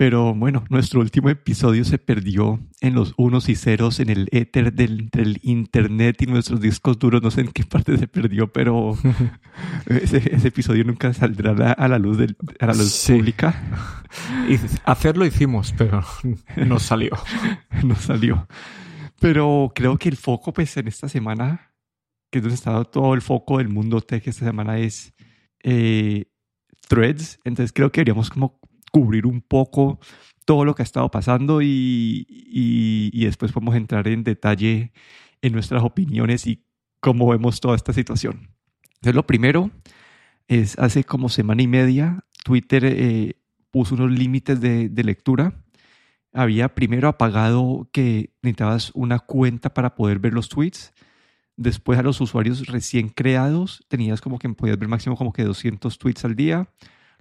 Pero bueno, nuestro último episodio se perdió en los unos y ceros en el éter del, entre el internet y nuestros discos duros. No sé en qué parte se perdió, pero ese, ese episodio nunca saldrá a la, a la luz, del, a la luz Sí. pública. Y hacerlo hicimos, pero no salió. no salió. Pero creo que el foco, pues, en esta semana, que es donde está todo el foco del mundo tech esta semana, es eh, threads. Entonces creo que deberíamos como cubrir un poco todo lo que ha estado pasando y, y, y después podemos entrar en detalle en nuestras opiniones y cómo vemos toda esta situación. Entonces lo primero es hace como semana y media Twitter eh, puso unos límites de, de lectura había primero apagado que necesitabas una cuenta para poder ver los tweets. Después a los usuarios recién creados tenías como que podías ver máximo como que 200 tweets al día.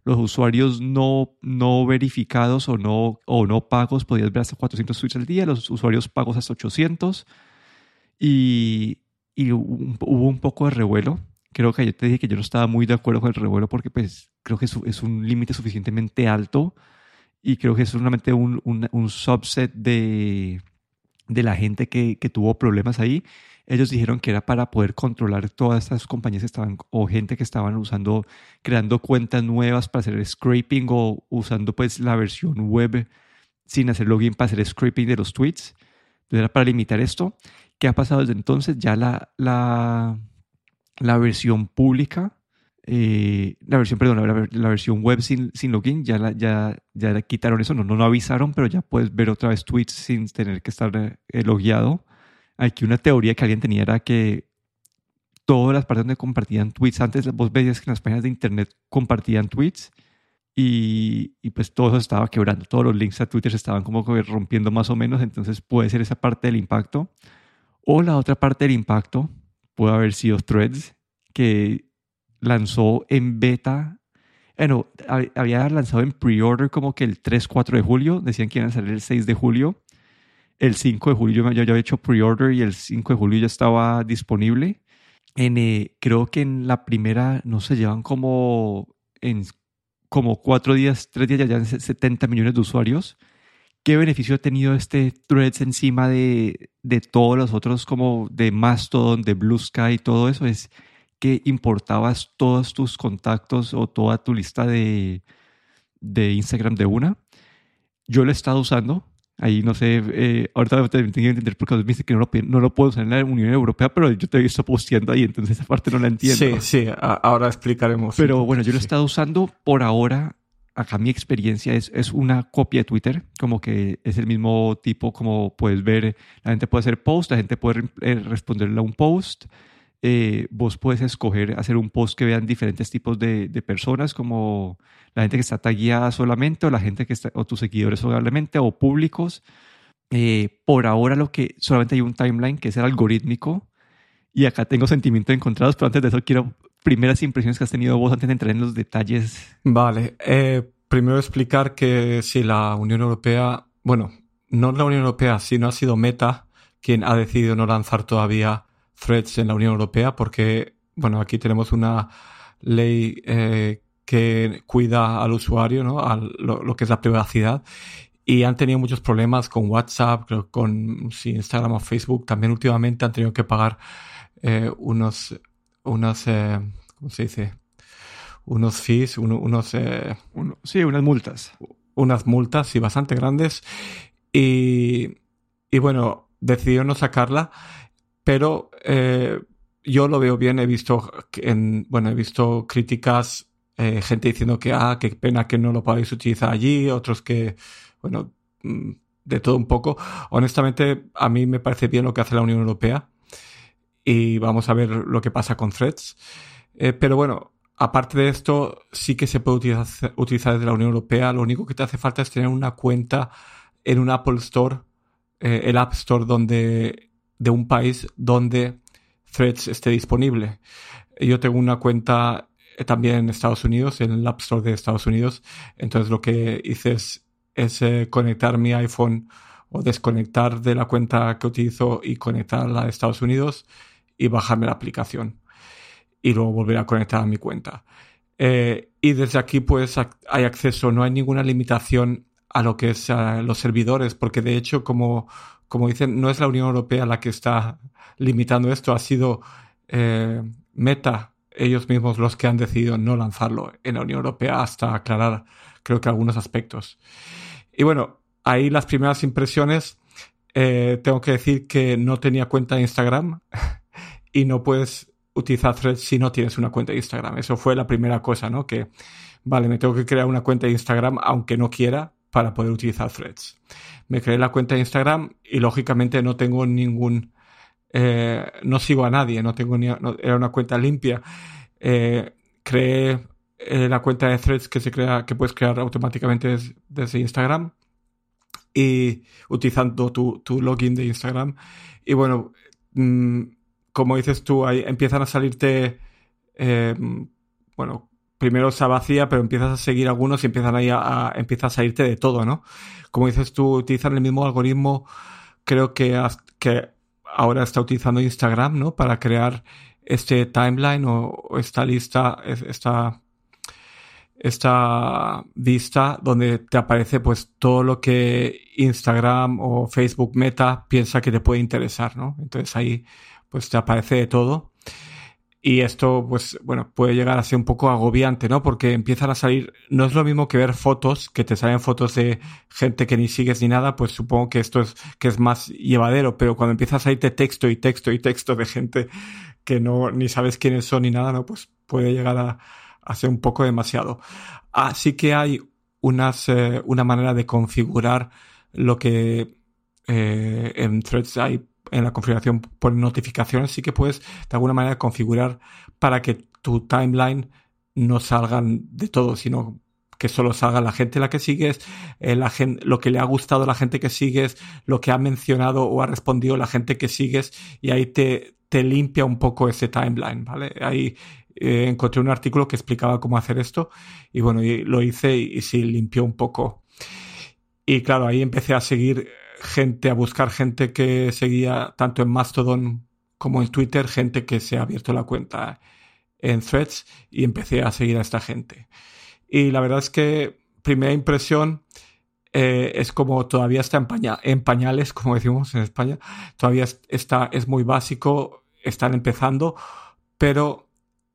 Los usuarios no, no verificados o no, o no pagos podías ver hasta 400 tweets al día. Los usuarios pagos hasta 800. Y, y hubo un poco de revuelo. Creo que yo te dije que yo no estaba muy de acuerdo con el revuelo porque pues creo que es un límite suficientemente alto y creo que es solamente un, un, un subset de, de la gente que, que tuvo problemas ahí. Ellos dijeron que era para poder controlar todas estas compañías que estaban o gente que estaban usando, creando cuentas nuevas para hacer scraping o usando pues la versión web sin hacer login para hacer scraping de los tweets. Entonces era para limitar esto. ¿Qué ha pasado desde entonces? Ya la, la, la versión pública eh, la versión, perdón, la, versión web sin, sin login, ya, la, ya, ya la quitaron eso, no, no lo avisaron, pero ya puedes ver otra vez tweets sin tener que estar eh, logueado. Aquí una teoría que alguien tenía era que todas las partes donde compartían tweets, antes vos veías que en las páginas de internet compartían tweets y, y pues todo eso estaba quebrando, todos los links a Twitter se estaban como rompiendo más o menos, entonces puede ser esa parte del impacto. O la otra parte del impacto puede haber sido threads, que lanzó en beta, bueno, había lanzado en pre-order como que el 3-4 de julio, decían que iban a salir el 6 de julio, el 5 de julio yo ya había hecho pre-order y el 5 de julio ya estaba disponible. Eh, creo que en la primera, no se llevan como en como cuatro días, tres días ya llevan 70 millones de usuarios. ¿Qué beneficio ha tenido este Threads encima de, de todos los otros como de Mastodon, de Blue Sky y todo eso? Es que importabas todos tus contactos o toda tu lista de, de Instagram de una. Yo lo he estado usando. Ahí no sé, eh, ahorita te tengo que entender porque me dice que no lo, no lo puedo usar en la Unión Europea, pero yo te he visto posteando ahí, entonces esa parte no la entiendo. Sí, sí, a, ahora explicaremos. Pero bueno, yo lo he estado usando por ahora. Acá mi experiencia es, es una copia de Twitter, como que es el mismo tipo, como puedes ver, la gente puede hacer post, la gente puede eh, responderle a un post, eh, vos puedes escoger hacer un post que vean diferentes tipos de, de, personas, como la gente que está tagueada solamente, o la gente que está, o tus seguidores solamente, o públicos. Eh, por ahora lo que solamente hay un timeline que es el algorítmico, y acá tengo sentimientos encontrados, pero antes de eso quiero primeras impresiones que has tenido vos antes de entrar en los detalles. Vale, eh, primero explicar que si la Unión Europea, bueno, no la Unión Europea, sino ha sido Meta quien ha decidido no lanzar todavía threads en la Unión Europea porque, bueno, aquí tenemos una ley eh, que cuida al usuario, ¿no? A lo, lo, que es la privacidad. Y han tenido muchos problemas con WhatsApp, creo, con sí, Instagram o Facebook. También últimamente han tenido que pagar eh, unos, unas, eh, ¿cómo se dice? Unos fees, uno, unos... Uno, sí, unas multas. Unas multas, sí, bastante grandes. Y, y bueno, decidieron no sacarla pero eh, yo lo veo bien. He visto, en, bueno, he visto críticas, eh, gente diciendo que, ah, qué pena que no lo podáis utilizar allí, otros que, bueno, de todo un poco. Honestamente, a mí me parece bien lo que hace la Unión Europea y vamos a ver lo que pasa con threads. Eh, pero bueno, aparte de esto, sí que se puede utilizar desde la Unión Europea. Lo único que te hace falta es tener una cuenta en un Apple Store, el App Store donde de un país donde Threads esté disponible. Yo tengo una cuenta también en Estados Unidos, en el App Store de Estados Unidos. Entonces lo que hice es, es eh, conectar mi iPhone o desconectar de la cuenta que utilizo y conectarla a Estados Unidos y bajarme la aplicación. Y luego volver a conectar a mi cuenta. Eh, y desde aquí pues hay acceso, no hay ninguna limitación a lo que es los servidores, porque de hecho, como, como dicen, no es la Unión Europea la que está limitando esto, ha sido eh, Meta, ellos mismos los que han decidido no lanzarlo en la Unión Europea hasta aclarar, creo que algunos aspectos. Y bueno, ahí las primeras impresiones, eh, tengo que decir que no tenía cuenta de Instagram y no puedes utilizar Threads si no tienes una cuenta de Instagram. Eso fue la primera cosa, ¿no? Que, vale, me tengo que crear una cuenta de Instagram aunque no quiera para poder utilizar Threads. Me creé la cuenta de Instagram y lógicamente no tengo ningún... Eh, no sigo a nadie, no tengo ni... era una cuenta limpia. Eh, creé eh, la cuenta de Threads que se crea, que puedes crear automáticamente desde Instagram y utilizando tu, tu, login de Instagram. Y bueno, mm, como dices tú, ahí empiezan a salirte, bueno, primero se vacía, pero empiezas a seguir algunos y empiezan ahí a, empiezas a irte de todo, ¿no? Como dices tú, utilizan el mismo algoritmo, creo que, que ahora está utilizando Instagram, ¿no? Para crear este timeline o, esta lista, esta, esta vista donde te aparece pues todo lo que Instagram o Facebook Meta piensa que te puede interesar, ¿no? Entonces ahí pues te aparece de todo. Y esto, pues, bueno, puede llegar a ser un poco agobiante, ¿no? Porque empiezan a salir, no es lo mismo que ver fotos, que te salen fotos de gente que ni sigues ni nada, pues supongo que esto es, que es más llevadero, pero cuando empieza a salirte texto y texto y texto de gente que no, ni sabes quiénes son ni nada, ¿no? Pues puede llegar a, a ser un poco demasiado. Así que hay unas, eh, una manera de configurar lo que eh, en Threads hay en la configuración por notificaciones, sí que puedes de alguna manera configurar para que tu timeline no salgan de todo, sino que solo salga la gente la que sigues, eh, la gente, lo que le ha gustado a la gente que sigues, lo que ha mencionado o ha respondido la gente que sigues, y ahí te, te limpia un poco ese timeline, ¿vale? Ahí eh, encontré un artículo que explicaba cómo hacer esto, y bueno, lo hice y, y sí limpió un poco. Y claro, ahí empecé a seguir gente, a buscar gente que seguía tanto en Mastodon como en Twitter, gente que se ha abierto la cuenta en Threads y empecé a seguir a esta gente. Y la verdad es que primera impresión eh, es como todavía está en, pañales, como decimos en España, todavía está, es muy básico, están empezando, pero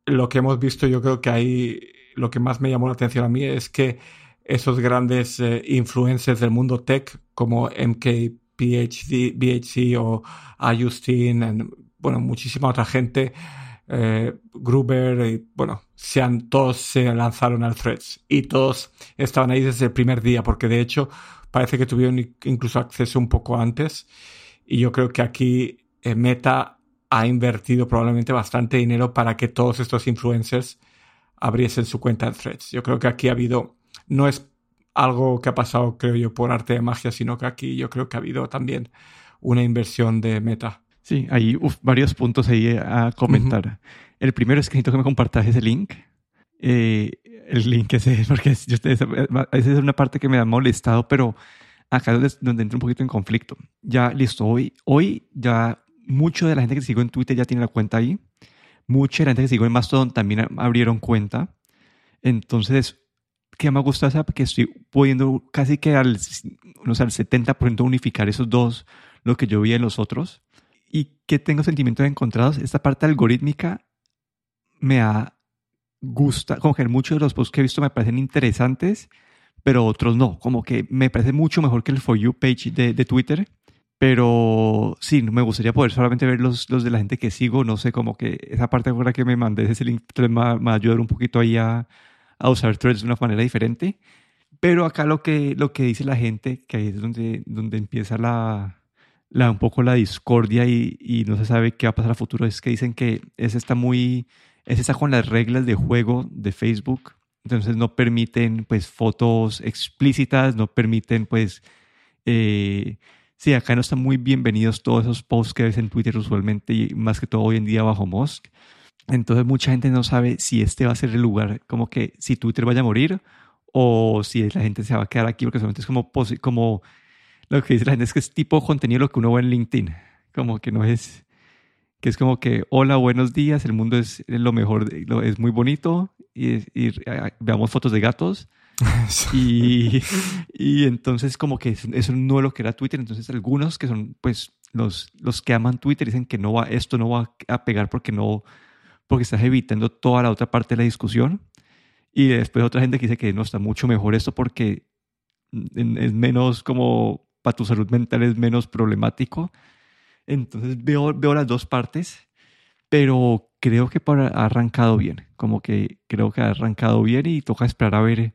lo que hemos visto yo creo que ahí lo que más me llamó la atención a mí es que esos grandes eh, influencers del mundo tech como MK, PhD, BHC o Justin, bueno, muchísima otra gente, eh, Gruber, y, bueno, sean, todos se lanzaron al Threads y todos estaban ahí desde el primer día, porque de hecho parece que tuvieron incluso acceso un poco antes y yo creo que aquí eh, Meta ha invertido probablemente bastante dinero para que todos estos influencers abriesen su cuenta en Threads. Yo creo que aquí ha habido no es algo que ha pasado, creo yo, por arte de magia, sino que aquí yo creo que ha habido también una inversión de meta. Sí, hay varios puntos ahí a comentar. El primero es que necesito que me compartas ese link. Eh, el link ese, porque esa es una parte que me ha molestado, pero acá es donde entro un poquito en conflicto. Ya, listo, hoy, hoy ya mucho de la gente que sigo en Twitter ya tiene la cuenta ahí. Mucha de la gente que sigo en Mastodon también abrieron cuenta. Entonces, que me gusta es que estoy pudiendo casi que al, no sé, al 70% unificar esos dos, lo que yo vi en los otros. Y que tengo sentimientos encontrados. Esta parte algorítmica me ha gusta, como que muchos de los posts que he visto me parecen interesantes, pero otros no. Como que me parece mucho mejor que el For You page de, de Twitter. Pero sí, me gustaría poder solamente ver los, los de la gente que sigo. No sé, como que esa parte ahora que me mandé ese link me va a ayudar un poquito ahí a, a usar threads de una manera diferente. Pero acá lo que, lo que dice la gente, que ahí es donde, donde empieza la, la, un poco la discordia y, y, no se sabe qué va a pasar a futuro, es que dicen que ese está muy, ese está con las reglas de juego de Facebook. Entonces no permiten pues fotos explícitas, no permiten pues... Eh, sí, acá no están muy bienvenidos todos esos posts que ves en Twitter usualmente y más que todo hoy en día bajo Musk. Entonces mucha gente no sabe si este va a ser el lugar, como que si Twitter vaya a morir o si la gente se va a quedar aquí, porque solamente es como, como lo que dice la gente es que es tipo contenido lo que uno ve en LinkedIn, como que no es, que es como que, hola, buenos días, el mundo es lo mejor, es muy bonito y, veamos fotos de gatos, y, y entonces como que eso no es lo que era Twitter. Entonces algunos que son pues los, los que aman Twitter dicen que no va, esto no va a pegar porque no, porque estás evitando toda la otra parte de la discusión. Y después otra gente que dice que no está mucho mejor esto porque es menos como para tu salud mental es menos problemático. Entonces veo, veo las dos partes, pero creo que para, ha arrancado bien, como que creo que ha arrancado bien y toca esperar a ver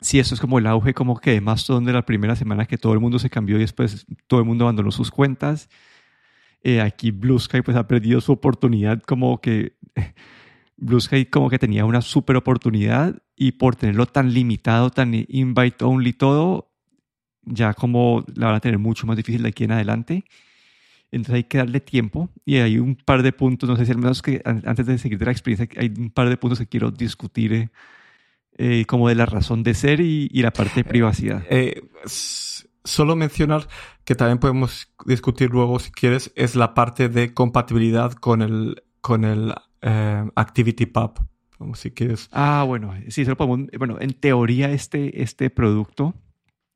si eso es como el auge como que más donde la primera semana que todo el mundo se cambió y después todo el mundo abandonó sus cuentas. Eh, aquí Blue Sky pues ha perdido su oportunidad como que Blue Sky como que tenía una super oportunidad y por tenerlo tan limitado, tan invite only todo, ya como la van a tener mucho más difícil de aquí en adelante. Entonces hay que darle tiempo y hay un par de puntos, no sé si al menos que antes de seguir de la experiencia, hay un par de puntos que quiero discutir eh, como de la razón de ser y, la parte de privacidad. Eh, solo mencionar que también podemos discutir luego, si quieres, es la parte de compatibilidad con el, con el eh, Activity Pub. Como si quieres. Ah, bueno, sí, solo podemos. Bueno, en teoría, este, este producto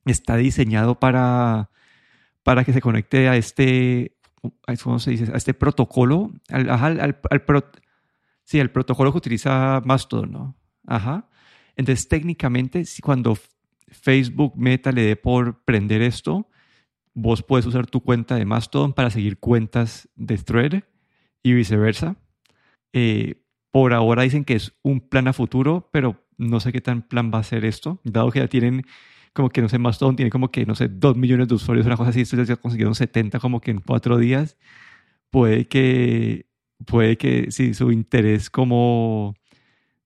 está diseñado para, para que se conecte a este ¿cómo se dice? A este protocolo, al, al, al, sí, el protocolo que utiliza Mastodon, ¿no? Ajá. Entonces, técnicamente, cuando Facebook Meta le dé por prender esto, vos puedes usar tu cuenta de Mastodon para seguir cuentas de Thread y viceversa. Eh, por ahora dicen que es un plan a futuro, pero no sé qué tan plan va a ser esto, dado que ya tienen como que no sé, Mastodon tiene como que, no sé, dos millones de usuarios, una cosa así, esto ya consiguieron 70 como que en cuatro días, puede que, puede que si su interés como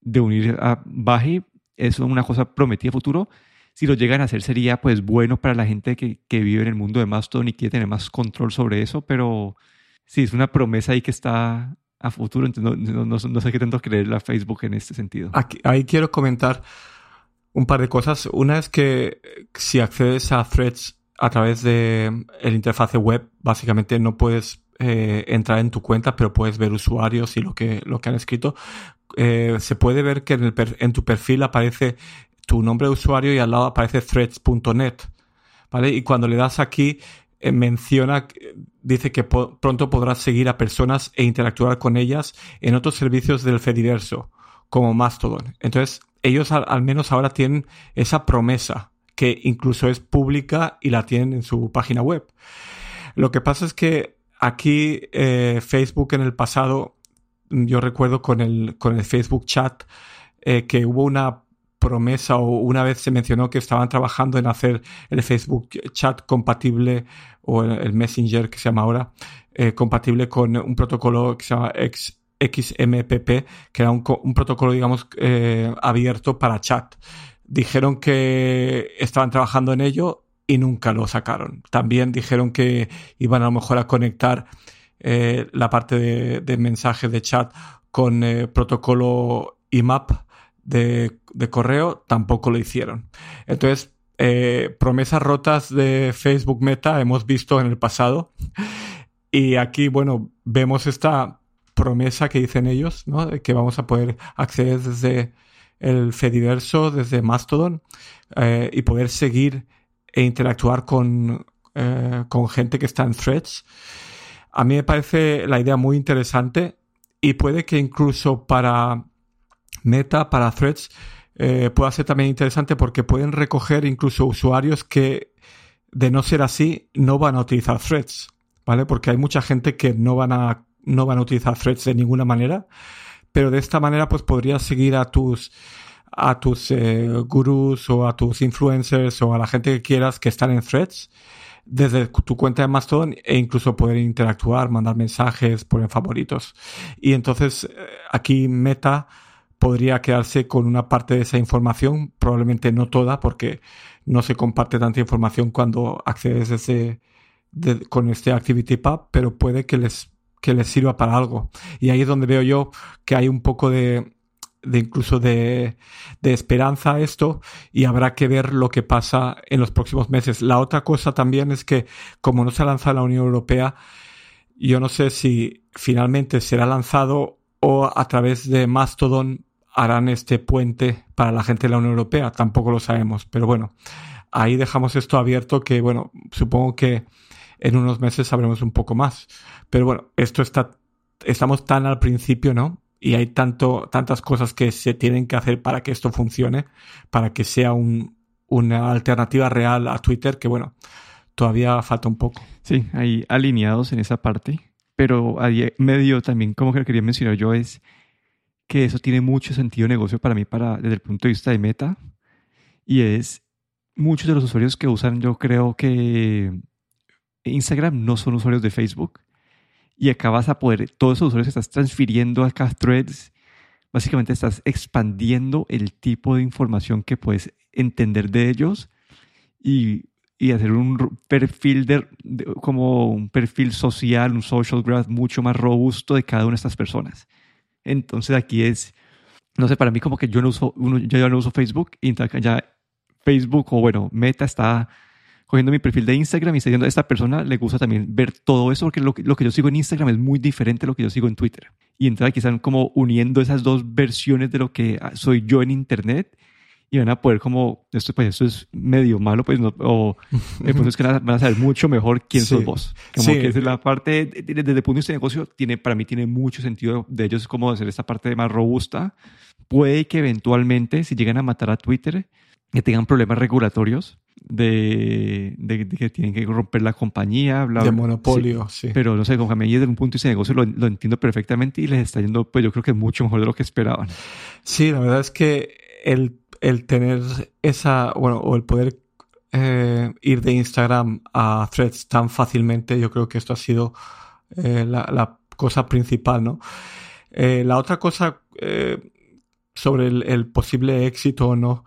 de unir a baje, es una cosa prometida futuro. Si lo llegan a hacer sería pues bueno para la gente que, que vive en el mundo de Mastodon y quiere tener más control sobre eso, pero sí, es una promesa ahí que está a futuro, entonces no, no, sé qué tanto creer la Facebook en este sentido. Ahí quiero comentar un par de cosas. Una es que si accedes a Threads a través de el interfaz web, básicamente no puedes eh, entrar en tu cuenta, pero puedes ver usuarios y lo que, lo que han escrito. Eh, se puede ver que en, el en tu perfil aparece tu nombre de usuario y al lado aparece threads.net. ¿Vale? Y cuando le das aquí, eh, menciona, dice que pronto podrás seguir a personas e interactuar con ellas en otros servicios del Fediverso, como Mastodon. Entonces, ellos al, menos ahora tienen esa promesa que incluso es pública y la tienen en su página web. Lo que pasa es que aquí eh, Facebook en el pasado, yo recuerdo con el, con el Facebook Chat, eh, que hubo una promesa o una vez se mencionó que estaban trabajando en hacer el Facebook Chat compatible o el Messenger que se llama ahora, eh, compatible con un protocolo que se llama XMPP, que era un, protocolo, digamos, eh, abierto para chat. Dijeron que estaban trabajando en ello y nunca lo sacaron. También dijeron que iban a lo mejor a conectar eh, la parte de, de, mensaje de chat con protocolo IMAP de, correo, tampoco lo hicieron. Entonces, promesas rotas de Facebook Meta hemos visto en el pasado. Y aquí, bueno, vemos esta promesa que dicen ellos, ¿no? De que vamos a poder acceder desde el Fediverso, desde Mastodon, eh, y poder seguir e interactuar con, eh, con gente que está en threads. A mí me parece la idea muy interesante y puede que incluso para Meta, para threads, eh, ser también interesante porque pueden recoger incluso usuarios que, de no ser así, no van a utilizar threads, ¿vale? Porque hay mucha gente que no van a no van a utilizar threads de ninguna manera, pero de esta manera pues podrías seguir a tus a tus eh, gurús o a tus influencers o a la gente que quieras que están en threads desde tu cuenta de Mastodon e incluso poder interactuar, mandar mensajes, poner favoritos. Y entonces eh, aquí Meta podría quedarse con una parte de esa información, probablemente no toda, porque no se comparte tanta información cuando accedes con este ActivityPub, pero puede que les que les sirva para algo. Y ahí es donde veo yo que hay un poco de, de incluso de, de, esperanza esto y habrá que ver lo que pasa en los próximos meses. La otra cosa también es que como no se ha lanzado la Unión Europea, yo no sé si finalmente será lanzado o a través de Mastodon harán este puente para la gente de la Unión Europea. Tampoco lo sabemos. Pero bueno, ahí dejamos esto abierto que, bueno, supongo que en unos meses sabremos un poco más. Pero bueno, esto está, estamos tan al principio, ¿no? Y hay tanto, tantas cosas que se tienen que hacer para que esto funcione, para que sea un, una alternativa real a Twitter, que bueno, todavía falta un poco. Sí, ahí alineados en esa parte. Pero medio también, como que quería mencionar yo, es que eso tiene mucho sentido de negocio para mí para, desde el punto de vista de meta. Y es muchos de los usuarios que usan, yo creo que Instagram no son usuarios de Facebook. Y acá vas a poder, todos esos usuarios que estás transfiriendo acá a threads, básicamente estás expandiendo el tipo de información que puedes entender de ellos y, y hacer un perfil de, como un perfil social, un social graph mucho más robusto de cada una de estas personas. Entonces aquí es, no sé, para mí como que yo no uso, uno, yo no uso Facebook y ya Facebook o bueno, Meta está cogiendo mi perfil de Instagram y está diciendo, a esta persona le gusta también ver todo eso porque lo, lo, que yo sigo en Instagram es muy diferente a lo que yo sigo en Twitter. Y entonces aquí están como uniendo esas dos versiones de lo que soy yo en Internet y van a poder como, esto, pues esto es medio malo, pues, no, o entonces que van a saber mucho mejor quién sos vos. Como que es la parte, desde el punto de vista de negocio, tiene, para mí tiene mucho sentido de ellos como hacer esta parte más robusta. Puede que eventualmente, si llegan a matar a Twitter, que tengan problemas regulatorios de, de, que tienen que romper la compañía, bla, de monopolio, sí, Pero no sé, a mí desde un punto de de negocio lo, lo, entiendo perfectamente y les está yendo, pues yo creo que mucho mejor de lo que esperaban. Sí, la verdad es que el el tener esa, bueno, o el poder eh, ir de Instagram a Threads tan fácilmente, yo creo que esto ha sido eh, la, cosa principal, ¿no? Eh, la otra cosa sobre el, posible éxito o no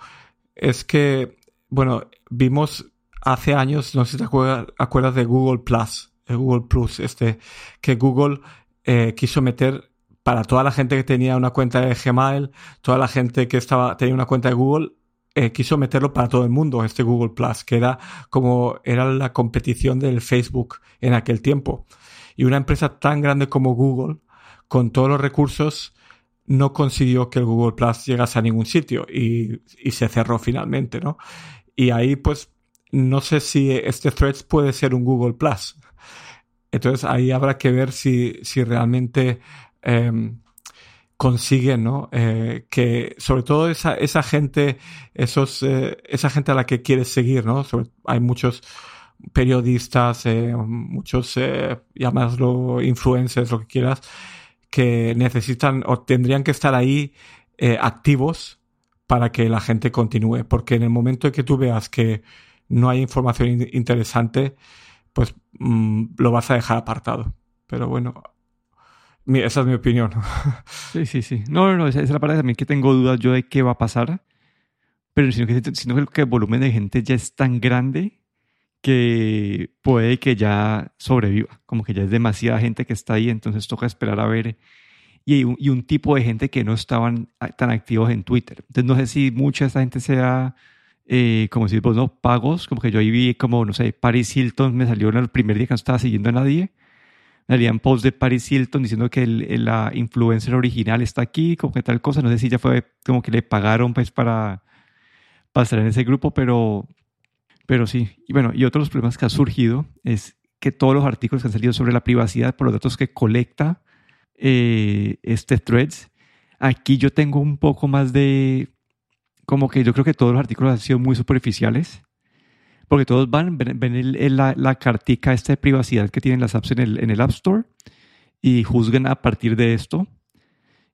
es que, bueno, vimos hace años, no sé si te acuerdas, de Google Plus, Google Plus, este, que Google quiso meter para toda la gente que tenía una cuenta de Gmail, toda la gente que estaba, tenía una cuenta de Google, eh, quiso meterlo para todo el mundo, este Google Plus, que era como era la competición del Facebook en aquel tiempo. Y una empresa tan grande como Google, con todos los recursos, no consiguió que el Google Plus llegase a ningún sitio y, y se cerró finalmente, ¿no? Y ahí, pues, no sé si este Threads puede ser un Google Plus. Entonces ahí habrá que ver si, si realmente Em, consiguen, ¿no? Eh, que sobre todo esa, esa gente, esos, eh, esa gente a la que quieres seguir, ¿no? hay muchos periodistas, eh, muchos, llamadlo influencers, lo que quieras, que necesitan o tendrían que estar ahí activos para que la gente continúe. Porque en el momento en que tú veas que no hay información interesante, pues mm, lo vas a dejar apartado. Pero bueno, esa es mi opinión. Sí, sí, sí. No, no, no, esa es la parte también que tengo dudas yo de qué va a pasar. Pero sino que, sino que el volumen de gente ya es tan grande que puede que ya sobreviva. Como que ya es demasiada gente que está ahí, entonces toca esperar a ver. Y un, y un tipo de gente que no estaban tan activos en Twitter. Entonces no sé si mucha de esta gente sea, eh, como si vos, no, pagos. Como que yo ahí vi como, no sé, Paris Hilton me salió en el primer día que no estaba siguiendo a nadie Harían post de Paris Hilton diciendo que el, la influencer original está aquí, como que tal cosa. No sé si ya fue como que le pagaron pues para, pasar en ese grupo, pero, pero sí. Y bueno, y otro de los problemas que ha surgido es que todos los artículos que han salido sobre la privacidad por los datos que colecta eh, este Threads, aquí yo tengo un poco más de, como que yo creo que todos los artículos han sido muy superficiales porque todos van, ven, la, la, cartica esta de privacidad que tienen las apps en el, en el App Store y juzgan a partir de esto.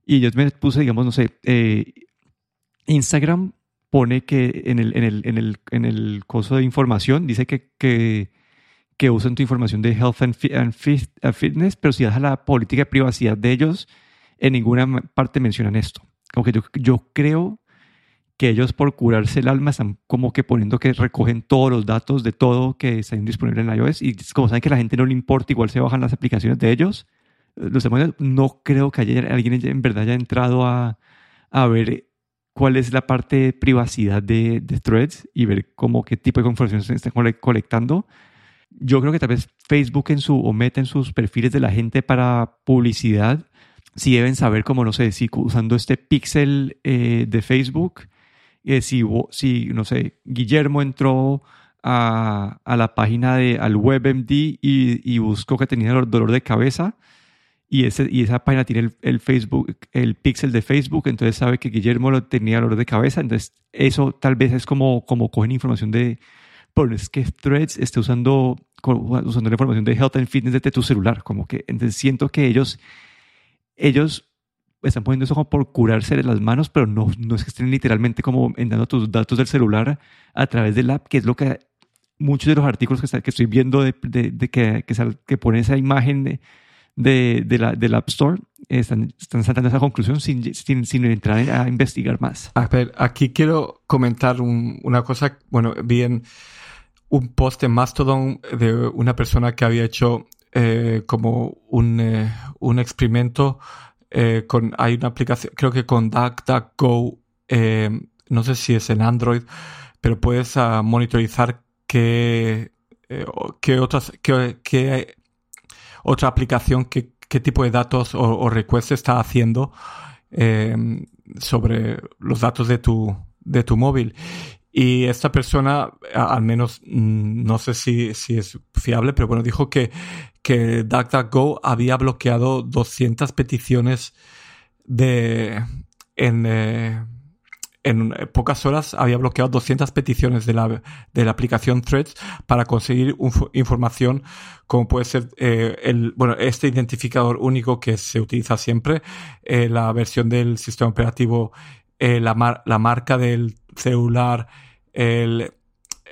Y yo me puse, digamos, no sé, eh, Instagram pone que en el, en el, en el, en el coso de información dice que, que, que usan tu información de health and, fitness, pero si das a la política de privacidad de ellos, en ninguna parte mencionan esto. Como que yo, yo creo que ellos por curarse el alma están como que poniendo que recogen todos los datos de todo que están disponibles en iOS y como saben que a la gente no le importa, igual se bajan las aplicaciones de ellos. Los no creo que haya, alguien en verdad haya entrado a, a ver cuál es la parte de privacidad de, de, Threads y ver cómo qué tipo de información se están colectando. Yo creo que tal vez Facebook en su o Meta en sus perfiles de la gente para publicidad si deben saber, como no sé, si usando este pixel eh, de Facebook, eh, si, si, no sé, Guillermo entró a, a, la página de al WebMD y, y buscó que tenía dolor de cabeza y, ese, y esa página tiene el, el, Facebook, el pixel de Facebook, entonces sabe que Guillermo lo tenía dolor de cabeza, entonces eso tal vez es como, como cogen información de, por es que Threads esté usando, usando la información de Health and Fitness desde tu celular, como que entonces siento que ellos, ellos están poniendo eso como por curarse las manos, pero no, no es que estén literalmente como entrando tus datos del celular a través del app, que es lo que muchos de los artículos que, que estoy viendo de, de, de que, que, sal, que pone esa imagen de, de, de la, del App Store están, están saltando esa conclusión sin, sin, sin, entrar a investigar más. A ver, aquí quiero comentar un, una cosa. Bueno, vi en un post en Mastodon de una persona que había hecho eh, como un, eh, un experimento eh, con, hay una aplicación, creo que con DuckDuckGo, eh, no sé si es en Android, pero puedes uh, monitorizar qué, eh, qué otras, qué otra aplicación, qué, qué tipo de datos o, o requests está haciendo eh, sobre los datos de tu, de tu móvil. Y esta persona, al menos mm, no sé si, si es fiable, pero bueno, dijo que, que DuckDuckGo había bloqueado 200 peticiones de, en, eh, en pocas horas había bloqueado 200 peticiones de la, de la aplicación Threads para conseguir información como puede ser eh, el, bueno, este identificador único que se utiliza siempre, eh, la versión del sistema operativo, eh, la, la marca del celular, el,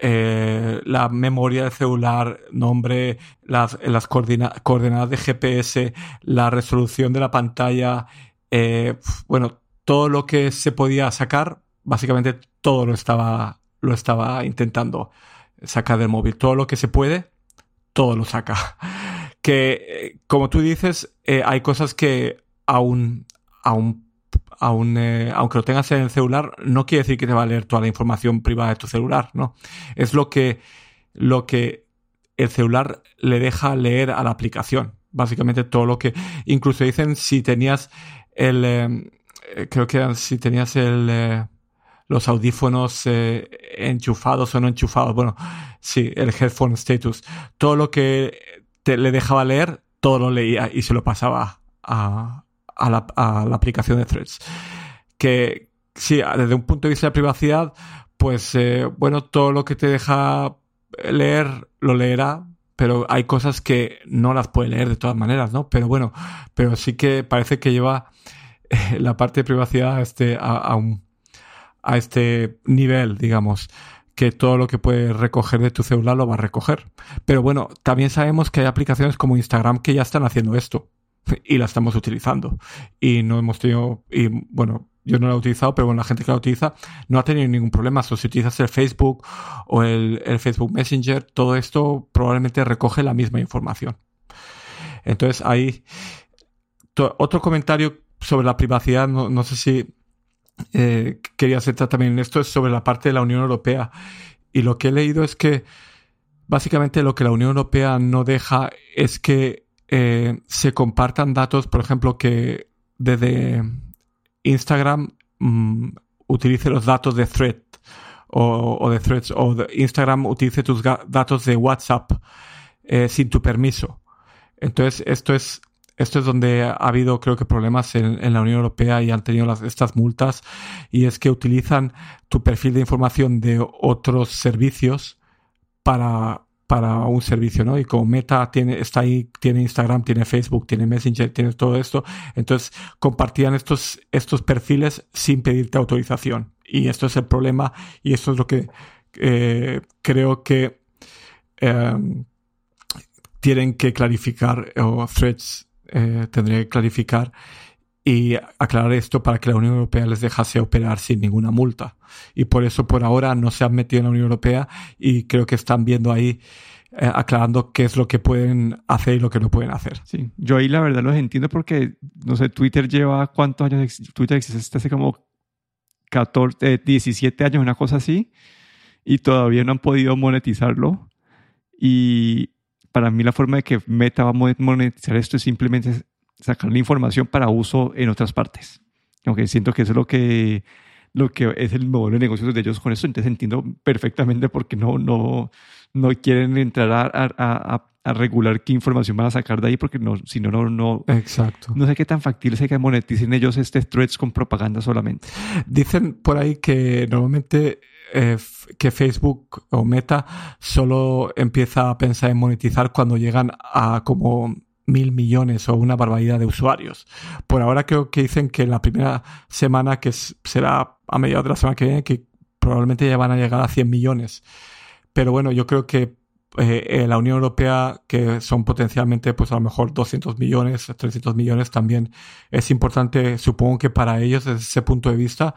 eh, la memoria del celular, nombre, las, las coordenadas de GPS, la resolución de la pantalla, eh, bueno, todo lo que se podía sacar, básicamente todo lo estaba, lo estaba intentando sacar del móvil. Todo lo que se puede, todo lo saca. Que, como tú dices, eh, hay cosas que aún, aún eh, aunque lo tengas en el celular, no quiere decir que te va a leer toda la información privada de tu celular, ¿no? Es lo que, lo que el celular le deja leer a la aplicación. Básicamente todo lo que, incluso dicen si tenías el, eh, creo que si tenías el, eh, los audífonos eh, enchufados o no enchufados, bueno, sí, el headphone status, todo lo que le dejaba leer, todo lo leía y se lo pasaba a, a la, aplicación de Threads. Que sí, desde un punto de vista de privacidad, pues eh, bueno, todo lo que te deja leer lo leerá, pero hay cosas que no las puede leer de todas maneras, ¿no? Pero bueno, pero sí que parece que lleva eh, la parte de privacidad a este, a, a, un, a este nivel, digamos que todo lo que puedes recoger de tu celular lo va a recoger. Pero bueno, también sabemos que hay aplicaciones como Instagram que ya están haciendo esto y la estamos utilizando. Y no hemos tenido, y bueno, yo no la he utilizado, pero bueno, la gente que la utiliza no ha tenido ningún problema. O si utilizas el Facebook o el, el Facebook Messenger, todo esto probablemente recoge la misma información. Entonces, ahí, otro comentario sobre la privacidad, no, no sé si eh, quería hacer también esto, es sobre la parte de la Unión Europea. Y lo que he leído es que básicamente lo que la Unión Europea no deja es que eh, se compartan datos, por ejemplo, que desde Instagram mmm, utilice los datos de Thread o, o, de Threads o Instagram utilice tus datos de WhatsApp eh, sin tu permiso. Entonces, esto es, esto es donde ha habido, creo que, problemas en, la Unión Europea y han tenido estas multas y es que utilizan tu perfil de información de otros servicios para para un servicio, ¿no? Y como Meta tiene, está ahí, tiene Instagram, tiene Facebook, tiene Messenger, tiene todo esto, entonces compartían estos, estos perfiles sin pedirte autorización. Y esto es el problema y esto es lo que eh, creo que eh, tienen que clarificar, o Threads eh, tendría que clarificar y aclarar esto para que la Unión Europea les dejase operar sin ninguna multa. Y por eso por ahora no se han metido en la Unión Europea y creo que están viendo ahí eh, aclarando qué es lo que pueden hacer y lo que no pueden hacer. Sí, yo ahí la verdad los entiendo porque, no sé, Twitter lleva cuántos años, Twitter existe hace como 14, eh, 17 años, una cosa así, y todavía no han podido monetizarlo. Y para mí la forma de que Meta va a monetizar esto es simplemente sacar la información para uso en otras partes. Aunque siento que eso es lo que, lo que es el modelo de negocios de ellos con eso. Entonces entiendo perfectamente por qué no, no, no quieren entrar a, a, a, regular qué información van a sacar de ahí, porque no, si no, no, no, Exacto. no sé qué tan factible sea que moneticen ellos este threads con propaganda solamente. Dicen por ahí que normalmente eh, que Facebook o Meta solo empieza a pensar en monetizar cuando llegan a como mil millones o una barbaridad de usuarios. Por ahora creo que dicen que la primera semana, que será a mediados de la semana que viene, que probablemente ya van a llegar a 100 millones. Pero bueno, yo creo que eh, la Unión Europea, que son potencialmente, pues a lo mejor 200 millones, 300 millones, también es importante, supongo que para ellos desde ese punto de vista.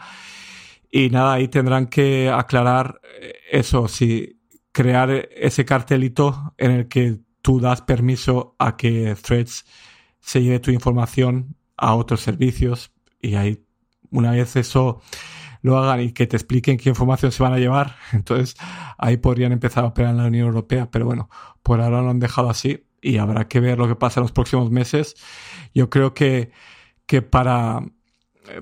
Y nada, ahí tendrán que aclarar eh, eso, si crear ese cartelito en el que tú das permiso a que Threads se lleve tu información a otros servicios y ahí una vez eso lo hagan y que te expliquen qué información se van a llevar, entonces ahí podrían empezar a operar en la Unión Europea, pero bueno, por ahora lo han dejado así y habrá que ver lo que pasa en los próximos meses. Yo creo que, que para,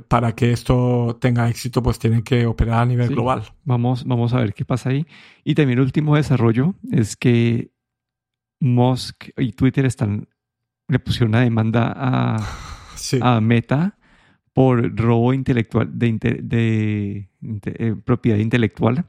para que esto tenga éxito, pues tienen que operar a nivel global. Vamos, vamos a ver qué pasa ahí. Y también el último desarrollo es que Musk y Twitter están, le pusieron una demanda a, a Meta por robo intelectual de, de, eh, propiedad intelectual.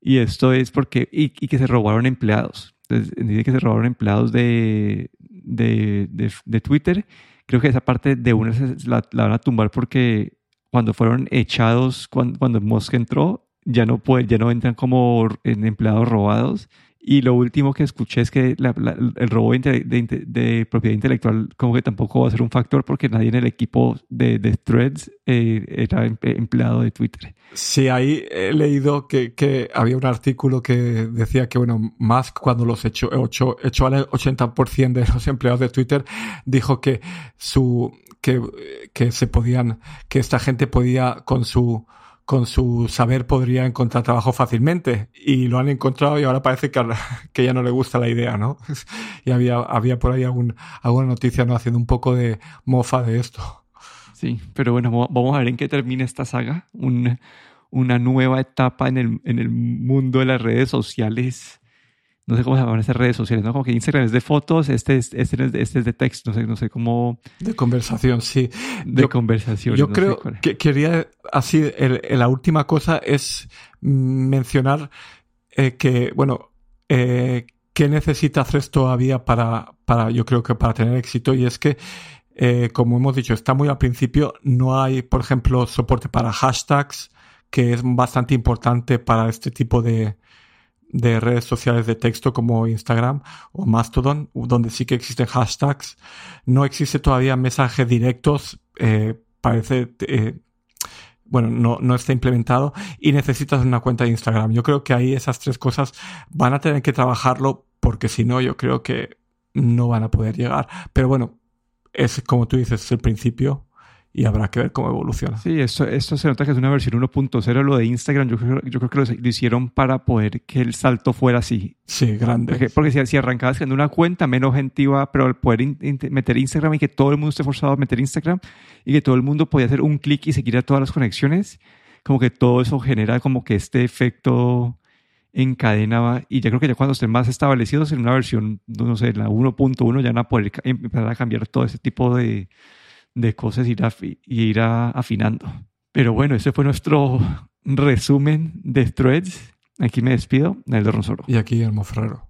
Y esto es porque, y, que se robaron empleados. Entonces, dice que se robaron empleados de, de, Twitter. Creo que esa parte de una la, la, van a tumbar porque cuando fueron echados, cuando, cuando Musk entró, ya no, puede, ya no entran como empleados robados y lo último que escuché es que el robo de, propiedad intelectual como que tampoco va a ser un factor porque nadie en el equipo de, Threads eh, era empleado de Twitter. Sí, ahí he leído que, había un artículo que decía que, bueno, Musk cuando los echó, echó, echó al 80% de los empleados de Twitter, dijo que su, que, que se podían, que esta gente podía con su con su saber podría encontrar trabajo fácilmente y lo han encontrado y ahora parece que, que ya no le gusta la idea, ¿no? y había, había por ahí algún, alguna noticia, ¿no? Haciendo un poco de mofa de esto. Sí, pero bueno, vamos a ver en qué termina esta saga. una nueva etapa en el, en el mundo de las redes sociales no sé cómo se llaman esas redes sociales, ¿no? Como que Instagram es de fotos, este es, este es, de, este es de texto, no sé, no sé cómo... De conversación, sí. De conversación. Yo creo que quería, así, la última cosa es mencionar eh, que, bueno, eh, ¿qué necesita hacer todavía para, para, yo creo que para tener éxito? Y es que, eh, como hemos dicho, está muy al principio, no hay, por ejemplo, soporte para hashtags, que es bastante importante para este tipo de, de redes sociales de texto como Instagram o Mastodon, donde sí que existen hashtags. No existe todavía mensajes directos, eh, parece, eh, bueno, no, no está implementado y necesitas una cuenta de Instagram. Yo creo que ahí esas tres cosas van a tener que trabajarlo porque si no, yo creo que no van a poder llegar. Pero bueno, es como tú dices, es el principio y habrá que ver cómo evoluciona. Sí, esto, esto se nota que es una versión 1.0. Lo de Instagram, yo creo, yo creo que lo, hicieron para poder que el salto fuera así. Sí, grande. Porque, si, si, arrancabas creando una cuenta, menos gente iba, pero al poder meter Instagram y que todo el mundo esté forzado a meter Instagram y que todo el mundo podía hacer un clic y seguir a todas las conexiones, como que todo eso genera como que este efecto en cadena y ya creo que ya cuando estén más establecidos en una versión, no sé, la 1.1 ya van a poder empezar a cambiar todo ese tipo de de cosas ir y ir afinando. Pero bueno, ese fue nuestro resumen de threads. Aquí me despido, Neldo Ronsoro. Y aquí Elmo Ferrero.